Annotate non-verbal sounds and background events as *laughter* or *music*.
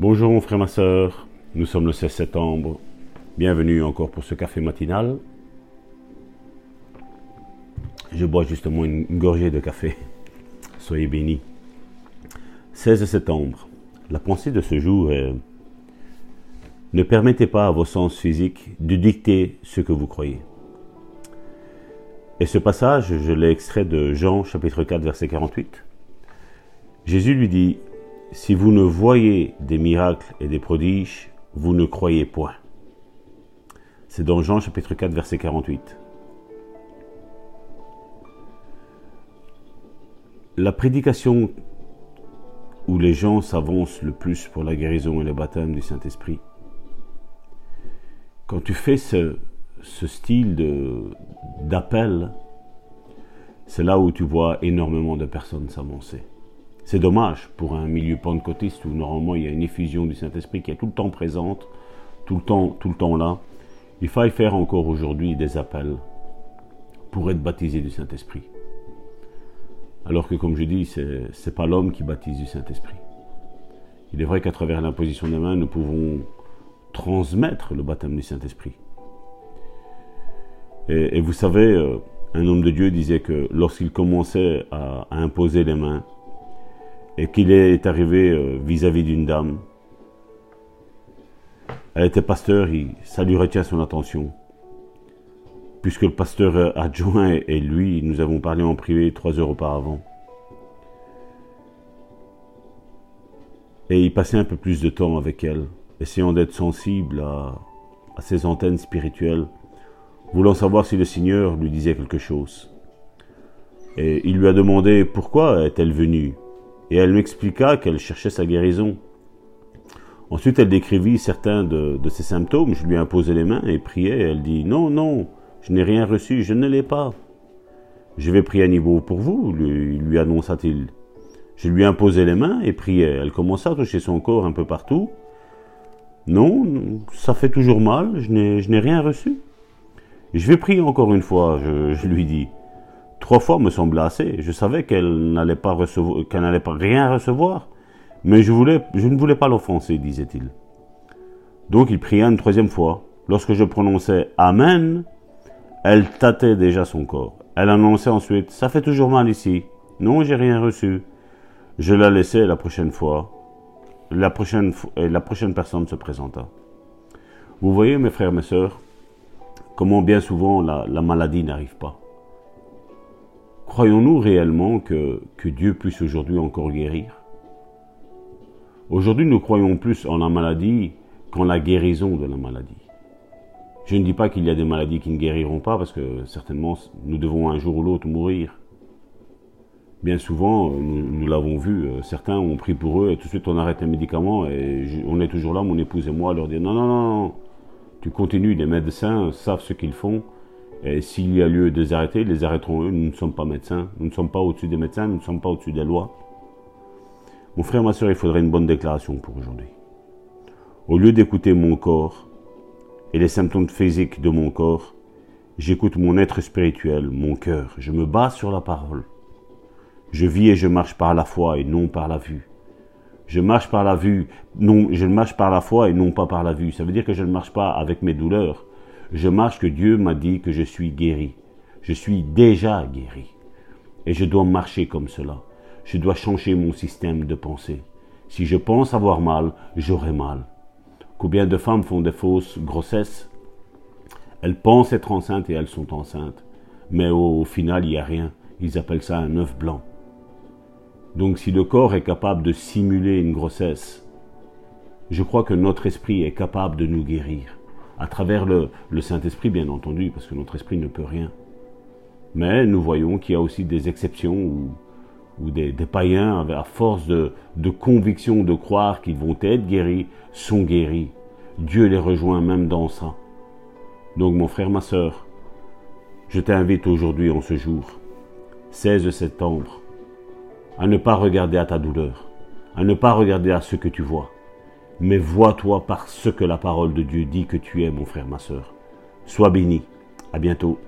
Bonjour mon frère, ma soeur, nous sommes le 16 septembre. Bienvenue encore pour ce café matinal. Je bois justement une gorgée de café. *laughs* Soyez bénis. 16 septembre. La pensée de ce jour est Ne permettez pas à vos sens physiques de dicter ce que vous croyez. Et ce passage, je l'ai extrait de Jean chapitre 4 verset 48. Jésus lui dit Si vous ne voyez des miracles et des prodiges, vous ne croyez point. C'est dans Jean chapitre 4 verset 48. La prédication où les gens s'avancent le plus pour la guérison et le baptême du Saint-Esprit, quand tu fais ce, style d'appel, c'est là où tu vois énormément de personnes s'avancer. C'est dommage pour un milieu pentecôtiste où normalement il y a une effusion du Saint-Esprit qui est tout le temps présente, tout le temps, tout le temps là. Il faille faire encore aujourd'hui des appels pour être baptisé du Saint-Esprit. Alors que, comme je dis, ce n'est pas l'homme qui baptise du Saint-Esprit. Il est vrai qu'à travers l'imposition des mains, nous pouvons transmettre le baptême du Saint-Esprit. Et, vous savez, euh, un homme de Dieu disait que lorsqu'il commençait à, imposer les mains, et qu'il est arrivé euh, vis-à-vis d'une dame, elle était pasteur, ça lui retient son attention puisque le pasteur adjoint et lui, nous avons parlé en privé trois heures auparavant. Et il passait un peu plus de temps avec elle, essayant d'être sensible à, ses antennes spirituelles, voulant savoir si le Seigneur lui disait quelque chose. Et il lui a demandé pourquoi est-elle venue, et elle m'expliqua qu'elle cherchait sa guérison. Ensuite, elle décrivit certains de, ses symptômes. Je lui ai imposé les mains et priais. Elle dit Non, non, je n'ai rien reçu, je ne l'ai pas. Je vais prier à niveau pour vous, lui, lui annonça-t-il. Je lui imposai les mains et priais. Elle commença à toucher son corps un peu partout. Non, ça fait toujours mal, je n'ai rien reçu. Je vais prier encore une fois, je, lui dis. Trois fois me sembla assez. Je savais qu'elle n'allait pas recevoir, qu'elle n'allait pas rien recevoir, mais je ne voulais pas l'offenser, disait-il. Donc il pria une troisième fois. Lorsque je prononçais Amen, elle tâtait déjà son corps. Elle annonçait ensuite Ça fait toujours mal ici. Non, j'ai rien reçu. Je la laissais la prochaine fois. La prochaine, la prochaine personne se présenta. Vous voyez, mes frères, mes sœurs, comment bien souvent la, maladie n'arrive pas. Croyons-nous réellement que, Dieu puisse aujourd'hui encore guérir? Aujourd'hui, nous croyons plus en la maladie qu'en la guérison de la maladie. Je ne dis pas qu'il y a des maladies qui ne guériront pas, parce que certainement nous devons un jour ou l'autre mourir. Bien souvent, nous, l'avons vu, euh, certains ont pris pour eux et tout de suite on arrête les médicaments et on est toujours là, mon épouse et moi, à leur dire non, non, non, tu continues, les médecins savent ce qu'ils font et s'il y a lieu de les arrêter, les arrêteront eux. Nous ne sommes pas médecins, nous ne sommes pas au-dessus des médecins, nous ne sommes pas au-dessus des lois. Mon frère, ma soeur, il faudrait une bonne déclaration pour aujourd'hui. Au lieu d'écouter mon corps, et les symptômes physiques de mon corps, j'écoute mon être spirituel, mon cœur, je me base sur la parole. Je vis et je marche par la foi et non par la vue. Je marche par la vue, non, je marche par la foi et non pas par la vue. Ça veut dire que je ne marche pas avec mes douleurs. Je marche que Dieu m'a dit que je suis guéri. Je suis déjà guéri. Et je dois marcher comme cela. Je dois changer mon système de pensée. Si je pense avoir mal, j'aurai mal. Combien de femmes font des fausses grossesses? Elles pensent être enceintes et elles sont enceintes. Mais au, final, il n'y a rien. Ils appellent ça un œuf blanc. Donc si le corps est capable de simuler une grossesse, je crois que notre esprit est capable de nous guérir. À travers le, Saint-Esprit, bien entendu, parce que notre esprit ne peut rien. Mais nous voyons qu'il y a aussi des exceptions où, des, païens, à force de, de conviction de croire qu'ils vont être guéris, sont guéris. Dieu les rejoint même dans ça. Donc mon frère, ma soeur, je t'invite aujourd'hui en ce jour, 16 septembre, à ne pas regarder à ta douleur, à ne pas regarder à ce que tu vois, mais vois-toi par ce que la parole de Dieu dit que tu es, mon frère, ma soeur. Sois béni. À bientôt.